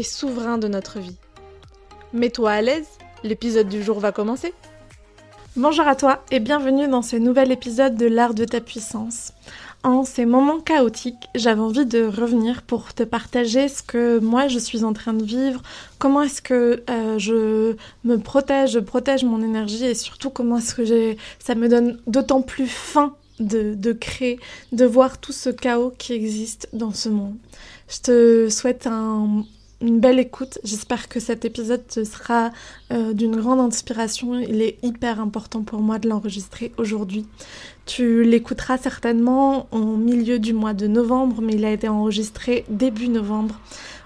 souverain de notre vie. Mets-toi à l'aise, l'épisode du jour va commencer. Bonjour à toi et bienvenue dans ce nouvel épisode de l'art de ta puissance. En ces moments chaotiques, j'avais envie de revenir pour te partager ce que moi je suis en train de vivre, comment est-ce que euh, je me protège, je protège mon énergie et surtout comment est-ce que ça me donne d'autant plus faim de, de, créer, de voir tout ce chaos qui existe dans ce monde. Je te souhaite un une belle écoute. J'espère que cet épisode sera euh, d'une grande inspiration. Il est hyper important pour moi de l'enregistrer aujourd'hui. Tu l'écouteras certainement au milieu du mois de novembre, mais il a été enregistré début novembre,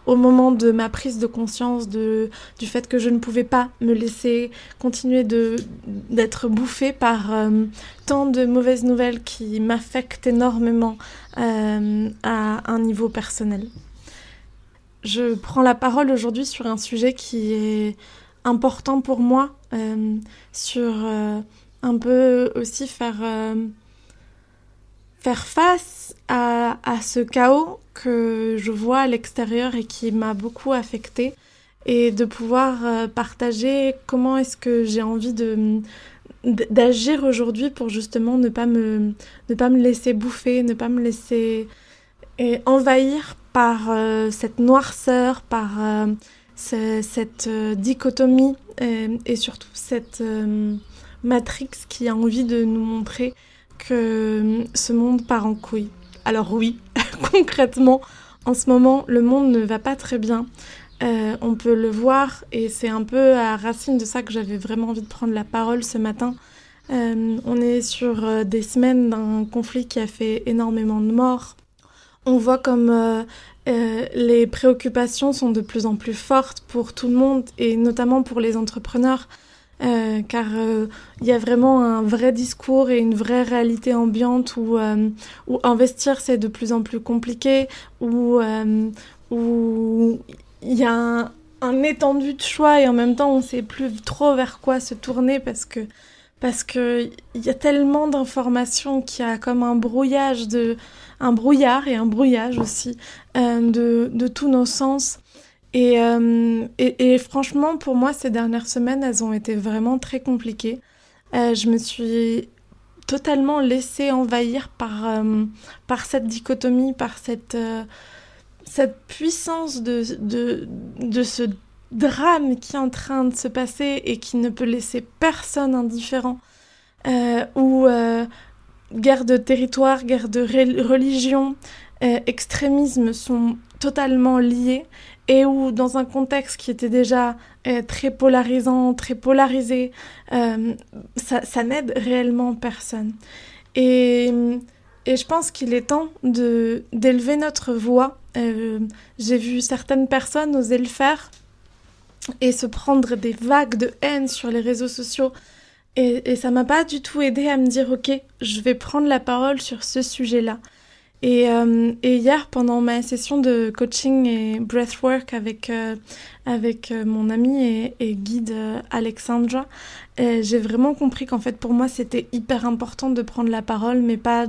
au moment de ma prise de conscience de, du fait que je ne pouvais pas me laisser continuer d'être bouffée par euh, tant de mauvaises nouvelles qui m'affectent énormément euh, à un niveau personnel. Je prends la parole aujourd'hui sur un sujet qui est important pour moi, euh, sur euh, un peu aussi faire, euh, faire face à, à, ce chaos que je vois à l'extérieur et qui m'a beaucoup affectée et de pouvoir partager comment est-ce que j'ai envie de d'agir aujourd'hui pour justement ne pas me ne pas me laisser bouffer, ne pas me laisser envahir par euh, cette noirceur, par euh, cette euh, dichotomie et, surtout cette matrix qui a envie de nous montrer que ce monde part en couille. Alors oui, concrètement, en ce moment, le monde ne va pas très bien. on peut le voir et c'est un peu à racine de ça que j'avais vraiment envie de prendre la parole ce matin. on est sur des semaines d'un conflit qui a fait énormément de morts, on voit comme euh, euh, les préoccupations sont de plus en plus fortes pour tout le monde et notamment pour les entrepreneurs. Euh, car il y a vraiment un vrai discours et une vraie réalité ambiante où, investir c'est de plus en plus compliqué, où où il y a un, étendu de choix et en même temps on sait plus trop vers quoi se tourner parce que parce que il y a tellement d'informations qu'il y a comme un brouillage de un brouillard et un brouillage aussi euh, de, tous nos sens. Et, euh, et, et, franchement, pour moi, ces dernières semaines, elles ont été vraiment très compliquées. Euh, je me suis totalement laissée envahir par, par cette dichotomie, par cette, cette puissance de, de, de ce drame qui est en train de se passer et qui ne peut laisser personne indifférent. Euh, où guerre de territoire, guerre de religion, euh, extrémisme sont totalement liés et où dans un contexte qui était déjà euh, très polarisant, très polarisé, euh, ça, n'aide réellement personne. Et, et je pense qu'il est temps d'élever notre voix. J'ai vu certaines personnes oser le faire et se prendre des vagues de haine sur les réseaux sociaux et, ça m'a pas du tout aidé à me dire, ok, je vais prendre la parole sur ce sujet-là. Et, euh, et, hier, pendant ma session de coaching et breathwork avec, euh, avec euh, mon amie et, et guide euh, Alexandra, j'ai vraiment compris qu'en fait, pour moi, c'était hyper important de prendre la parole, mais pas,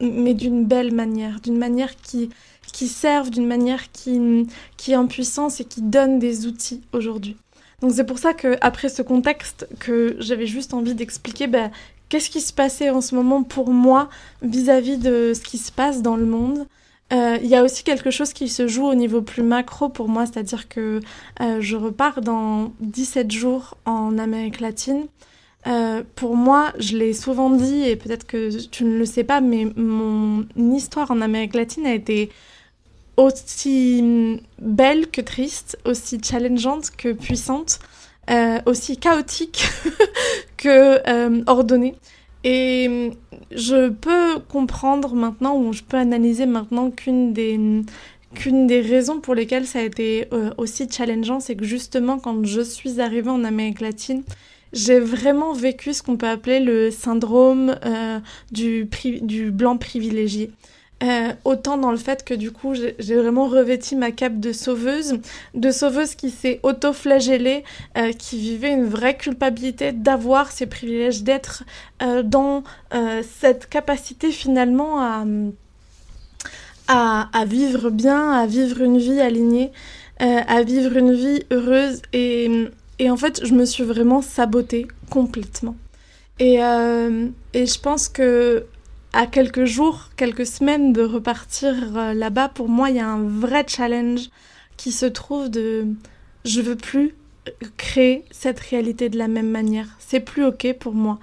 mais d'une belle manière, d'une manière qui, qui serve, d'une manière qui, qui est en puissance et qui donne des outils aujourd'hui. Donc c'est pour ça que après ce contexte que j'avais juste envie d'expliquer ben, qu'est-ce qui se passait en ce moment pour moi vis-à-vis de ce qui se passe dans le monde. Euh, il y a aussi quelque chose qui se joue au niveau plus macro pour moi, c'est-à-dire que euh, je repars dans 17 jours en Amérique latine. Euh, pour moi, je l'ai souvent dit, et peut-être que tu ne le sais pas, mais mon histoire en Amérique latine a été aussi belle que triste, aussi challengeante que puissante, euh, aussi chaotique que euh, ordonnée. Et je peux comprendre maintenant, ou je peux analyser maintenant qu'une des, qu'une des raisons pour lesquelles ça a été euh, aussi challengeant, c'est que justement quand je suis arrivée en Amérique latine, j'ai vraiment vécu ce qu'on peut appeler le syndrome du blanc privilégié. Euh, autant dans le fait que du coup j'ai vraiment revêti ma cape de sauveuse, de sauveuse qui s'est auto-flagellée, euh, qui vivait une vraie culpabilité d'avoir ces privilèges, d'être euh, dans cette capacité finalement à, à, vivre bien, à vivre une vie alignée, à vivre une vie heureuse et, et en fait je me suis vraiment sabotée complètement. Et, et je pense que à quelques jours, quelques semaines de repartir euh, là-bas, pour moi, il y a un vrai challenge qui se trouve de je veux plus créer cette réalité de la même manière. C'est plus ok pour moi.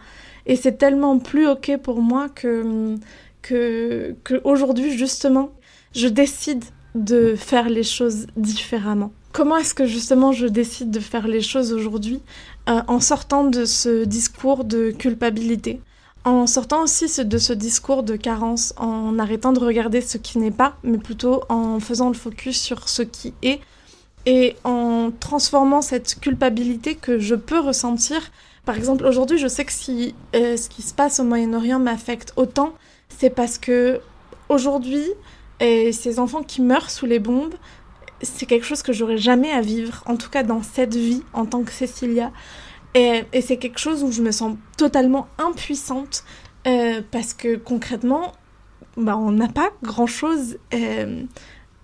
Et c'est tellement plus ok pour moi que, que, que aujourd'hui, justement, je décide de faire les choses différemment. Comment est-ce que justement je décide de faire les choses aujourd'hui euh, en sortant de ce discours de culpabilité? En sortant aussi de ce discours de carence, en arrêtant de regarder ce qui n'est pas, mais plutôt en faisant le focus sur ce qui est, et en transformant cette culpabilité que je peux ressentir. Par exemple, aujourd'hui, je sais que si euh, ce qui se passe au Moyen-Orient m'affecte autant, c'est parce que aujourd'hui, ces enfants qui meurent sous les bombes, c'est quelque chose que j'aurais jamais à vivre, en tout cas dans cette vie en tant que Cécilia. Et, c'est quelque chose où je me sens totalement impuissante euh, parce que concrètement, bah, on n'a pas grand-chose. Euh,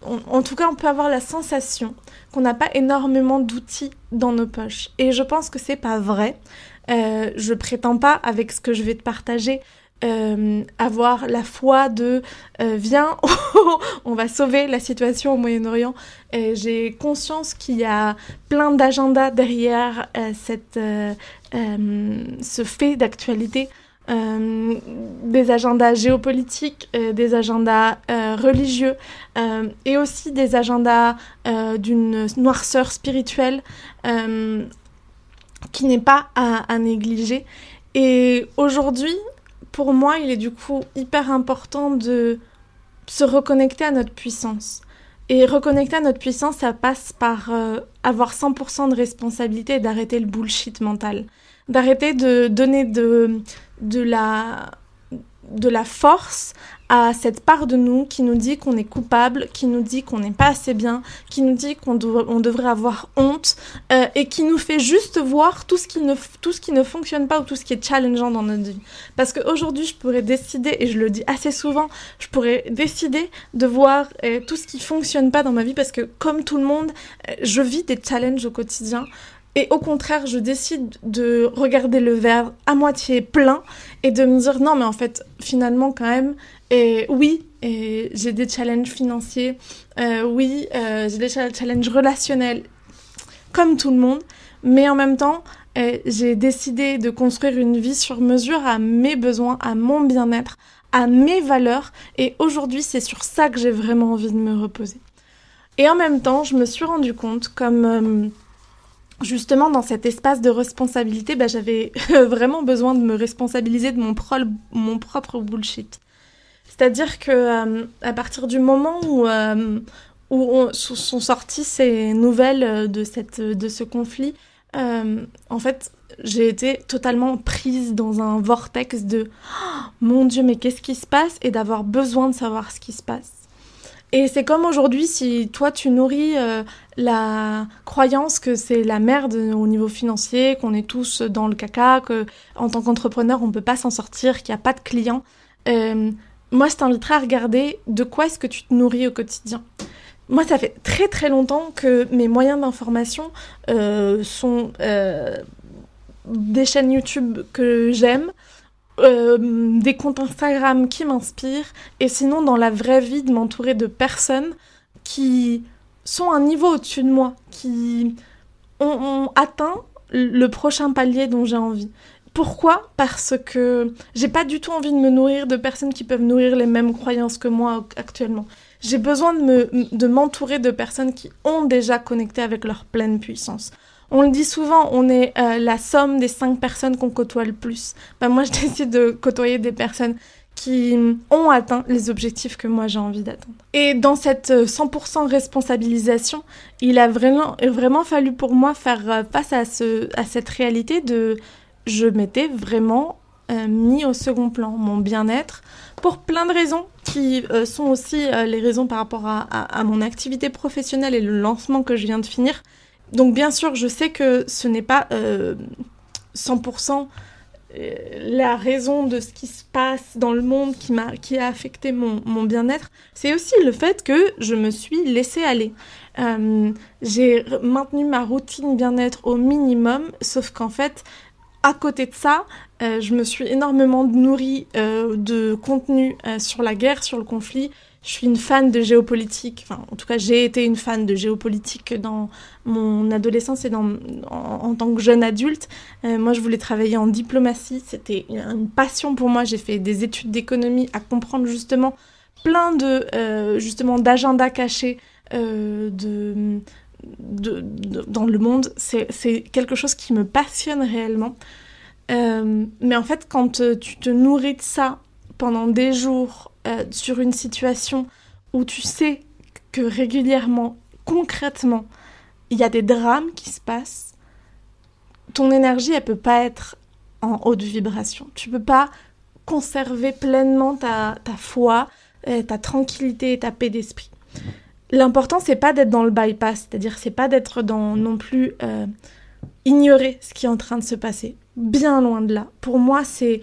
en tout cas, on peut avoir la sensation qu'on n'a pas énormément d'outils dans nos poches. Et je pense que c'est pas vrai. Euh, je prétends pas, avec ce que je vais te partager, euh, avoir la foi de euh, viens, on va sauver la situation au Moyen-Orient. J'ai conscience qu'il y a plein d'agendas derrière euh, cette, ce fait d'actualité. des agendas géopolitiques, des agendas religieux et aussi des agendas d'une noirceur spirituelle qui n'est pas à, à négliger. Et aujourd'hui, pour moi, il est du coup hyper important de se reconnecter à notre puissance. Et reconnecter à notre puissance, ça passe par euh, avoir 100% de responsabilité et d'arrêter le bullshit mental. D'arrêter de donner de, de, la, de la force à cette part de nous qui nous dit qu'on est coupable, qui nous dit qu'on n'est pas assez bien, qui nous dit qu'on on devrait avoir honte euh, et qui nous fait juste voir tout ce, qui ne, tout ce qui ne fonctionne pas ou tout ce qui est challengeant dans notre vie. Parce qu'aujourd'hui, je pourrais décider, et je le dis assez souvent, je pourrais décider de voir euh, tout ce qui fonctionne pas dans ma vie parce que comme tout le monde, euh, je vis des challenges au quotidien. Et au contraire, je décide de regarder le verre à moitié plein et de me dire non, mais en fait, finalement, quand même, oui, j'ai des challenges financiers, euh, oui, euh, j'ai des challenges relationnels, comme tout le monde, mais en même temps, euh, j'ai décidé de construire une vie sur mesure à mes besoins, à mon bien-être, à mes valeurs, et aujourd'hui, c'est sur ça que j'ai vraiment envie de me reposer. Et en même temps, je me suis rendu compte, comme justement dans cet espace de responsabilité, bah, j'avais vraiment besoin de me responsabiliser de mon, propre bullshit. C'est-à-dire que euh, à partir du moment où, euh, où sont sorties ces nouvelles euh, de ce conflit, en fait, j'ai été totalement prise dans un vortex de oh, mon Dieu, mais qu'est-ce qui se passe? Et d'avoir besoin de savoir ce qui se passe. Et c'est comme aujourd'hui, si toi tu nourris la croyance que c'est la merde au niveau financier, qu'on est tous dans le caca, que en tant qu'entrepreneur on peut pas s'en sortir, qu'il n'y a pas de clients moi je t'inviterai à regarder de quoi est-ce que tu te nourris au quotidien. Moi, ça fait très très longtemps que mes moyens d'information euh, sont euh, des chaînes YouTube que j'aime, euh, des comptes Instagram qui m'inspirent, et sinon dans la vraie vie de m'entourer de personnes qui sont un niveau au-dessus de moi, qui ont atteint le prochain palier dont j'ai envie. Pourquoi? Parce que j'ai pas du tout envie de me nourrir de personnes qui peuvent nourrir les mêmes croyances que moi actuellement. J'ai besoin de, me, de m'entourer de personnes qui ont déjà connecté avec leur pleine puissance. On le dit souvent, on est euh, la somme des cinq personnes qu'on côtoie le plus. Ben moi, je décide de côtoyer des personnes qui ont atteint les objectifs que moi j'ai envie d'atteindre. Et dans cette 100% responsabilisation, il a vraiment, vraiment fallu pour moi faire face à, ce, à cette réalité de je m'étais vraiment euh, mis au second plan, mon bien-être, pour plein de raisons qui euh, sont aussi euh, les raisons par rapport à, mon activité professionnelle et le lancement que je viens de finir. Donc bien sûr, je sais que ce n'est pas 100% la raison de ce qui se passe dans le monde qui, m'a, qui a affecté mon, mon bien-être, c'est aussi le fait que je me suis laissée aller. j'ai maintenu ma routine bien-être au minimum, sauf qu'en fait, à côté de ça, euh, je me suis énormément nourrie euh, de contenu euh, sur la guerre, sur le conflit. Je suis une fan de géopolitique, enfin en tout cas j'ai été une fan de géopolitique dans mon adolescence et dans, en, tant que jeune adulte. moi je voulais travailler en diplomatie, c'était une passion pour moi. J'ai fait des études d'économie à comprendre justement plein de justement d'agendas cachés de, dans le monde. C'est quelque chose qui me passionne réellement. Euh, mais en fait, quand euh, tu te nourris de ça pendant des jours euh, sur une situation où tu sais que régulièrement, concrètement, il y a des drames qui se passent, ton énergie, elle peut pas être en haute vibration. Tu peux pas conserver pleinement ta, ta foi, ta tranquillité et ta paix d'esprit. L'important, c'est pas d'être dans le bypass, c'est-à-dire c'est pas d'être dans non plus ignorer ce qui est en train de se passer bien loin de là. Pour moi, c'est...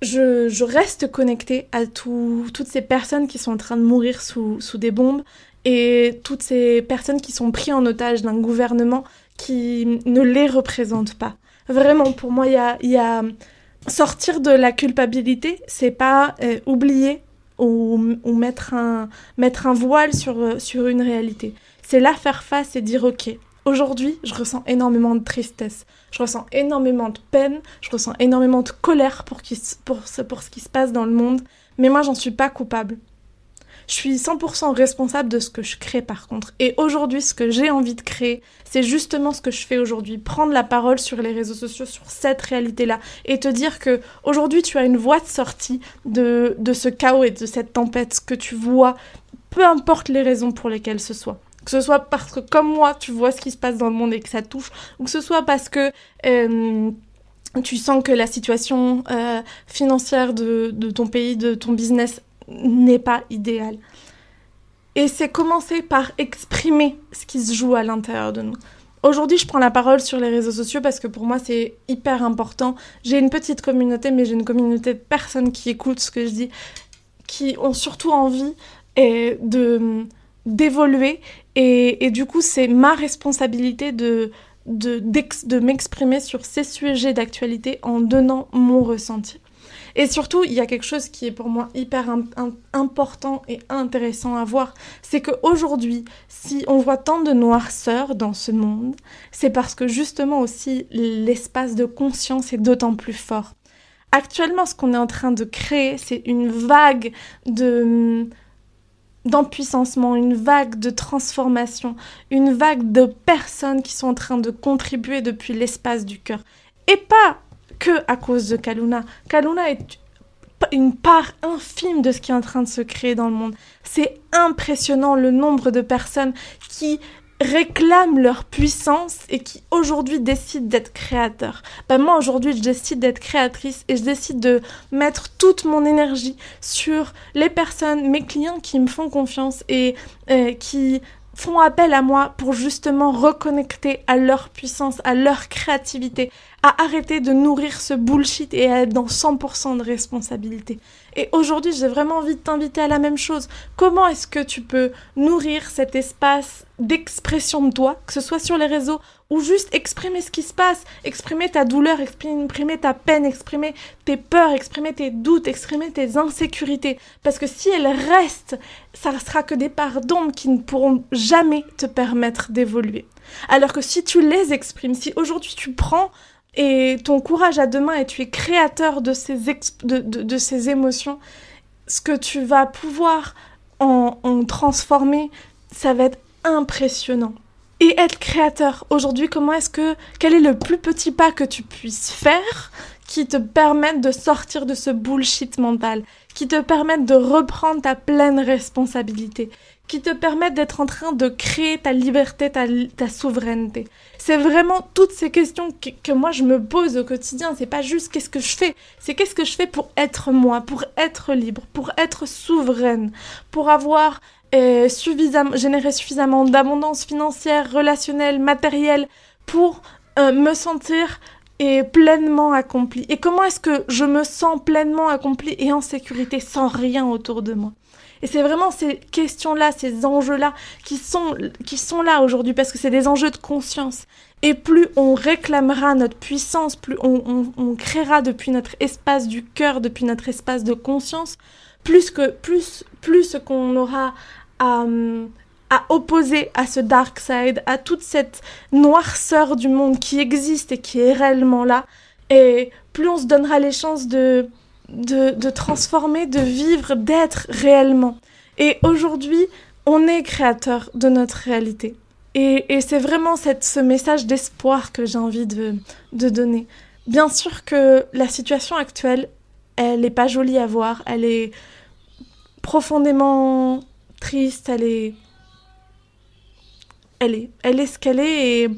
Je, reste connectée à toutes ces personnes qui sont en train de mourir sous, des bombes et toutes ces personnes qui sont prises en otage d'un gouvernement qui ne les représente pas. Vraiment, pour moi, il y a, sortir de la culpabilité, c'est pas euh, oublier ou, mettre, un, voile sur, sur une réalité. C'est là faire face et dire ok, Aujourd'hui, je ressens énormément de tristesse, je ressens énormément de peine, je ressens énormément de colère pour, ce qui se passe dans le monde, mais moi, j'en suis pas coupable. Je suis 100% responsable de ce que je crée par contre. Et aujourd'hui, ce que j'ai envie de créer, c'est justement ce que je fais aujourd'hui. Prendre la parole sur les réseaux sociaux sur cette réalité-là et te dire que aujourd'hui, tu as une voie de sortie de ce chaos et de cette tempête que tu vois, peu importe les raisons pour lesquelles ce soit. Que ce soit parce que, comme moi, tu vois ce qui se passe dans le monde et que ça touche, ou que ce soit parce que euh, tu sens que la situation euh, financière de, ton pays, de ton business n'est pas idéale. Et c'est commencer par exprimer ce qui se joue à l'intérieur de nous. Aujourd'hui, je prends la parole sur les réseaux sociaux parce que pour moi, c'est hyper important. J'ai une petite communauté, mais j'ai une communauté de personnes qui écoutent ce que je dis, qui ont surtout envie et de d'évoluer et, du coup, c'est ma responsabilité de, de, de m'exprimer sur ces sujets d'actualité en donnant mon ressenti. Et surtout, il y a quelque chose qui est pour moi hyper important et intéressant à voir, c'est qu'aujourd'hui, si on voit tant de noirceur dans ce monde, c'est parce que justement aussi l'espace de conscience est d'autant plus fort. Actuellement, ce qu'on est en train de créer, c'est une vague de d'empuissancement, une vague de transformation, une vague de personnes qui sont en train de contribuer depuis l'espace du cœur. Et pas que à cause de Kaluna. Kaluna est une part infime de ce qui est en train de se créer dans le monde. C'est impressionnant le nombre de personnes qui réclament leur puissance et qui aujourd'hui décident d'être créateurs. Ben moi aujourd'hui je décide d'être créatrice et je décide de mettre toute mon énergie sur les personnes, mes clients qui me font confiance et euh, qui font appel à moi pour justement reconnecter à leur puissance, à leur créativité, à arrêter de nourrir ce bullshit et à être dans 100% de responsabilité. Et aujourd'hui, j'ai vraiment envie de t'inviter à la même chose. Comment est-ce que tu peux nourrir cet espace d'expression de toi, que ce soit sur les réseaux ou juste exprimer ce qui se passe, exprimer ta douleur, exprimer ta peine, exprimer tes peurs, exprimer tes doutes, exprimer tes insécurités. Parce que si elles restent, ça ne sera que des parts d'ombre qui ne pourront jamais te permettre d'évoluer. Alors que si tu les exprimes, si aujourd'hui tu prends et ton courage à deux mains et tu es créateur de ces, de, ces émotions, ce que tu vas pouvoir en, en transformer, ça va être impressionnant. Et être créateur, aujourd'hui, comment est-ce que, quel est le plus petit pas que tu puisses faire qui te permettent de sortir de ce bullshit mental, qui te permettent de reprendre ta pleine responsabilité, qui te permettent d'être en train de créer ta liberté, ta, ta souveraineté? C'est vraiment toutes ces questions que, que, moi je me pose au quotidien. C'est pas juste qu'est-ce que je fais, c'est qu'est-ce que je fais pour être moi, pour être libre, pour être souveraine, pour avoir euh, suffisamment, générer suffisamment d'abondance financière, relationnelle, matérielle, pour euh, me sentir et pleinement accompli Et comment est-ce que je me sens pleinement accompli et en sécurité sans rien autour de moi? Et c'est vraiment ces questions-là, ces enjeux-là qui sont, qui sont là aujourd'hui parce que c'est des enjeux de conscience. Et plus on réclamera notre puissance, plus on, créera depuis notre espace du cœur, depuis notre espace de conscience, plus que plus plus qu'on aura à, opposer à ce dark side, à toute cette noirceur du monde qui existe et qui est réellement là. Et plus on se donnera les chances de, de, transformer, de vivre, d'être réellement. Et aujourd'hui, on est créateur de notre réalité. Et, c'est vraiment ce message d'espoir que j'ai envie de, de donner. Bien sûr que la situation actuelle, elle n'est pas jolie à voir, elle est profondément triste, elle est elle est, elle est ce qu'elle est et,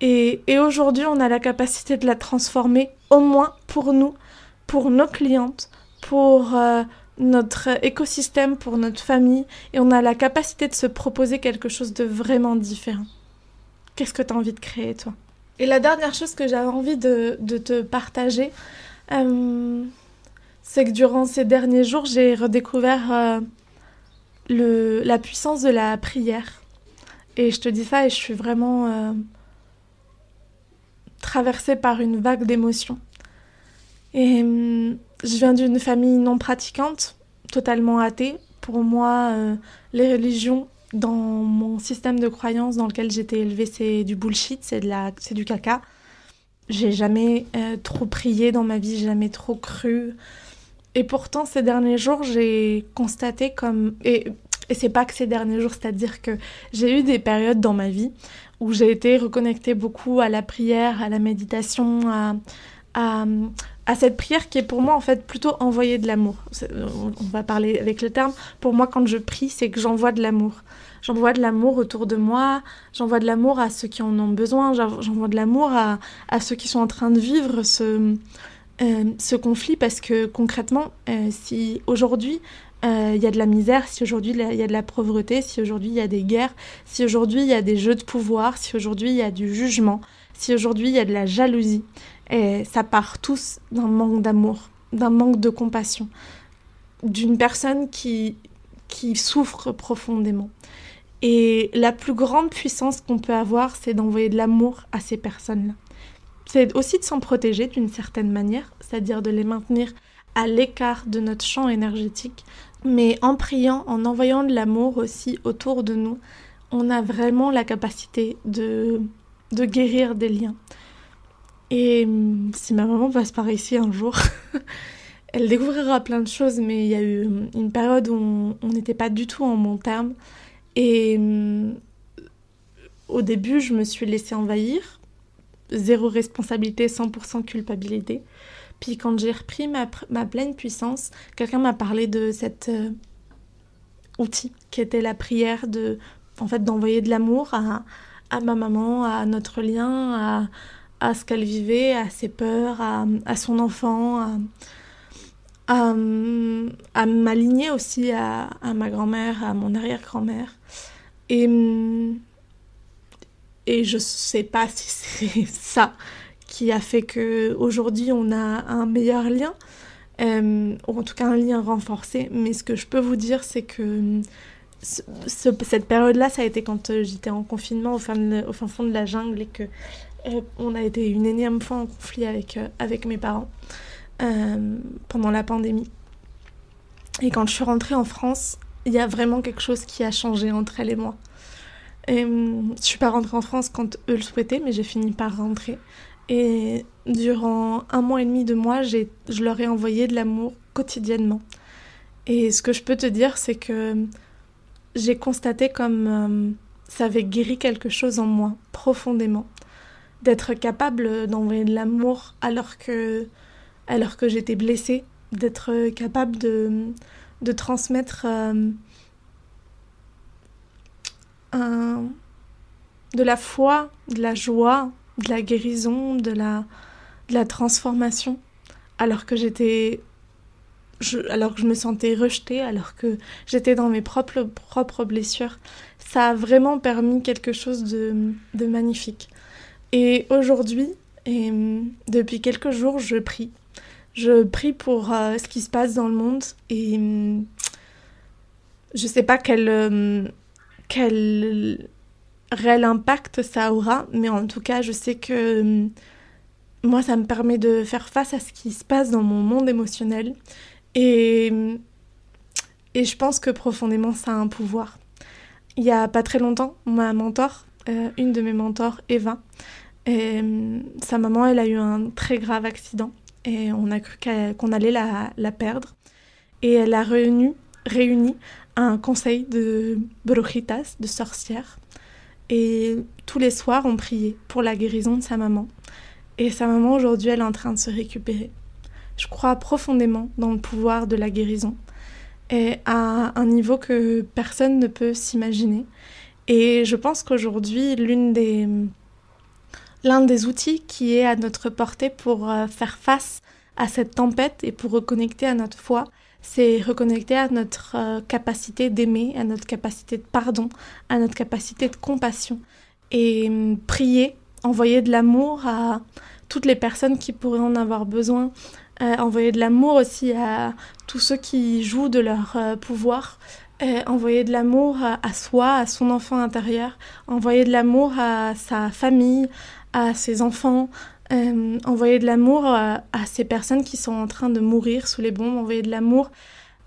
et, et aujourd'hui on a la capacité de la transformer au moins pour nous, pour nos clientes, pour euh, notre écosystème, pour notre famille et on a la capacité de se proposer quelque chose de vraiment différent. Qu'est-ce que tu as envie de créer toi? Et la dernière chose que j'avais envie de, de, te partager, euh, c'est que durant ces derniers jours j'ai redécouvert euh, le, la puissance de la prière. Et je te dis ça et je suis vraiment euh, traversée par une vague d'émotions. Et euh, je viens d'une famille non pratiquante, totalement athée. Pour moi, euh, les religions, dans mon système de croyance dans lequel j'étais élevée, c'est du bullshit, c'est de la, c'est du caca. J'ai jamais euh, trop prié dans ma vie, jamais trop cru. Et pourtant, ces derniers jours, j'ai constaté comme et et c'est pas que ces derniers jours, c'est-à-dire que j'ai eu des périodes dans ma vie où j'ai été reconnectée beaucoup à la prière, à la méditation, à, à, à, cette prière qui est pour moi en fait plutôt envoyer de l'amour. On va parler avec le terme. Pour moi, quand je prie, c'est que j'envoie de l'amour. J'envoie de l'amour autour de moi, j'envoie de l'amour à ceux qui en ont besoin, j'envoie de l'amour à, à, ceux qui sont en train de vivre ce, euh, ce conflit parce que concrètement, euh, si aujourd'hui il euh, y a de la misère, si aujourd'hui il y a de la pauvreté, si aujourd'hui il y a des guerres, si aujourd'hui il y a des jeux de pouvoir, si aujourd'hui il y a du jugement, si aujourd'hui il y a de la jalousie, et ça part tous d'un manque d'amour, d'un manque de compassion, d'une personne qui, qui souffre profondément. Et la plus grande puissance qu'on peut avoir, c'est d'envoyer de l'amour à ces personnes-là. C'est aussi de s'en protéger d'une certaine manière, c'est-à-dire de les maintenir à l'écart de notre champ énergétique, mais en priant, en envoyant de l'amour aussi autour de nous, on a vraiment la capacité de, de guérir des liens. Et hum, si ma maman passe par ici un jour, elle découvrira plein de choses, mais il y a eu hum, une période où on n'était pas du tout en bon terme. Et hum, au début, je me suis laissée envahir. Zéro responsabilité, 100% culpabilité. Puis quand j'ai repris ma, ma, pleine puissance, quelqu'un m'a parlé de cet euh, outil qui était la prière, de, en fait, d'envoyer de l'amour à, à, ma maman, à notre lien, à, à ce qu'elle vivait, à ses peurs, à, à son enfant, à, à, m'aligner aussi à, à ma grand-mère, à mon arrière-grand-mère. Et, et je sais pas si c'est ça qui a fait que aujourd'hui on a un meilleur lien, euh, ou en tout cas un lien renforcé. Mais ce que je peux vous dire, c'est que ce, ce, cette période-là, ça a été quand euh, j'étais en confinement au fin, fond de la jungle et que euh, on a été une énième fois en conflit avec, mes parents pendant la pandémie. Et quand je suis rentrée en France, il y a vraiment quelque chose qui a changé entre elle et moi. Et, je suis pas rentrée en France quand eux le souhaitaient, mais j'ai fini par rentrer. Et durant un mois et demi, deux mois, je leur ai envoyé de l'amour quotidiennement. Et ce que je peux te dire, c'est que j'ai constaté comme euh, ça avait guéri quelque chose en moi, profondément. D'être capable d'envoyer de l'amour alors que alors que j'étais blessée, d'être capable de, de transmettre de la foi, de la joie, de la guérison, de la, transformation, alors que j'étais alors que je me sentais rejetée, alors que j'étais dans mes propres, blessures, ça a vraiment permis quelque chose de, magnifique. Et aujourd'hui, et depuis quelques jours, je prie. Je prie pour euh, ce qui se passe dans le monde et je sais pas quel, euh, quel réel impact ça aura, mais en tout cas, je sais que moi, ça me permet de faire face à ce qui se passe dans mon monde émotionnel et, et je pense que profondément, ça a un pouvoir. Il y a pas très longtemps, ma mentor, euh, une de mes mentors, Eva, et, sa maman, elle a eu un très grave accident et on a cru qu'on allait la, la, perdre. Et elle a réuni un conseil de brujitas, de sorcières. Et tous les soirs, on priait pour la guérison de sa maman. Et sa maman, aujourd'hui, elle est en train de se récupérer. Je crois profondément dans le pouvoir de la guérison et à un niveau que personne ne peut s'imaginer. Et je pense qu'aujourd'hui, l'une des l'un des outils qui est à notre portée pour euh, faire face à cette tempête et pour reconnecter à notre foi, c'est reconnecter à notre euh, capacité d'aimer, à notre capacité de pardon, à notre capacité de compassion. Et hum, prier, envoyer de l'amour à toutes les personnes qui pourraient en avoir besoin, euh, envoyer de l'amour aussi à tous ceux qui jouent de leur euh, pouvoir, envoyer de l'amour à, soi, à son enfant intérieur, envoyer de l'amour à sa famille, à ses enfants, envoyer de l'amour à, ces personnes qui sont en train de mourir sous les bombes, envoyer de l'amour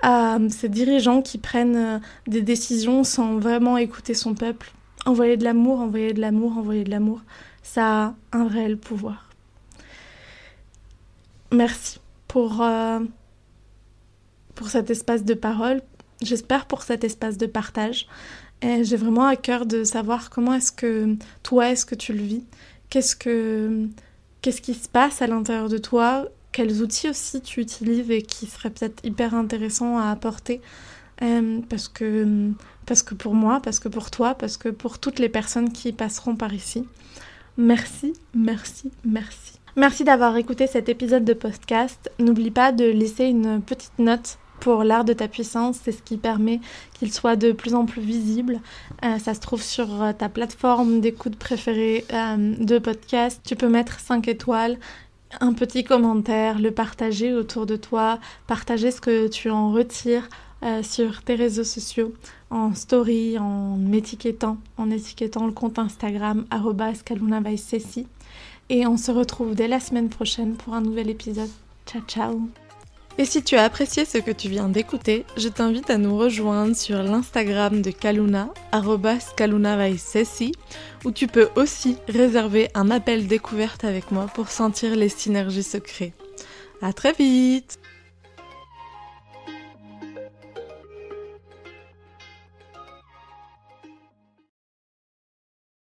à ces dirigeants qui prennent des décisions sans vraiment écouter son peuple. Envoyer de l'amour, envoyer de l'amour, envoyer de l'amour, ça a un réel pouvoir. Merci pour, euh, pour cet espace de parole. J'espère pour cet espace de partage. J'ai vraiment à cœur de savoir comment est-ce que toi, est-ce que tu le vis? Qu'est-ce que qu'est-ce qui se passe à l'intérieur de toi Quels outils aussi tu utilises et qui seraient peut-être hyper intéressants à apporter euh, parce que parce que pour moi, parce que pour toi, parce que pour toutes les personnes qui passeront par ici. Merci, merci, merci. Merci d'avoir écouté cet épisode de podcast. N'oublie pas de laisser une petite note pour l'art de ta puissance, c'est ce qui permet qu'il soit de plus en plus visible. Euh, ça se trouve sur euh, ta plateforme d'écoute préférée euh, de podcast. Tu peux mettre 5 étoiles, un petit commentaire, le partager autour de toi, partager ce que tu en retires sur tes réseaux sociaux, en story, en m'étiquetant, en étiquetant le compte Instagram @kalunavaisesi. Et on se retrouve dès la semaine prochaine pour un nouvel épisode. Ciao ciao et si tu as apprécié ce que tu viens d'écouter, je t'invite à nous rejoindre sur l'Instagram de Kaluna, @kalunavaisesi, où tu peux aussi réserver un appel découverte avec moi pour sentir les synergies secrets. À très vite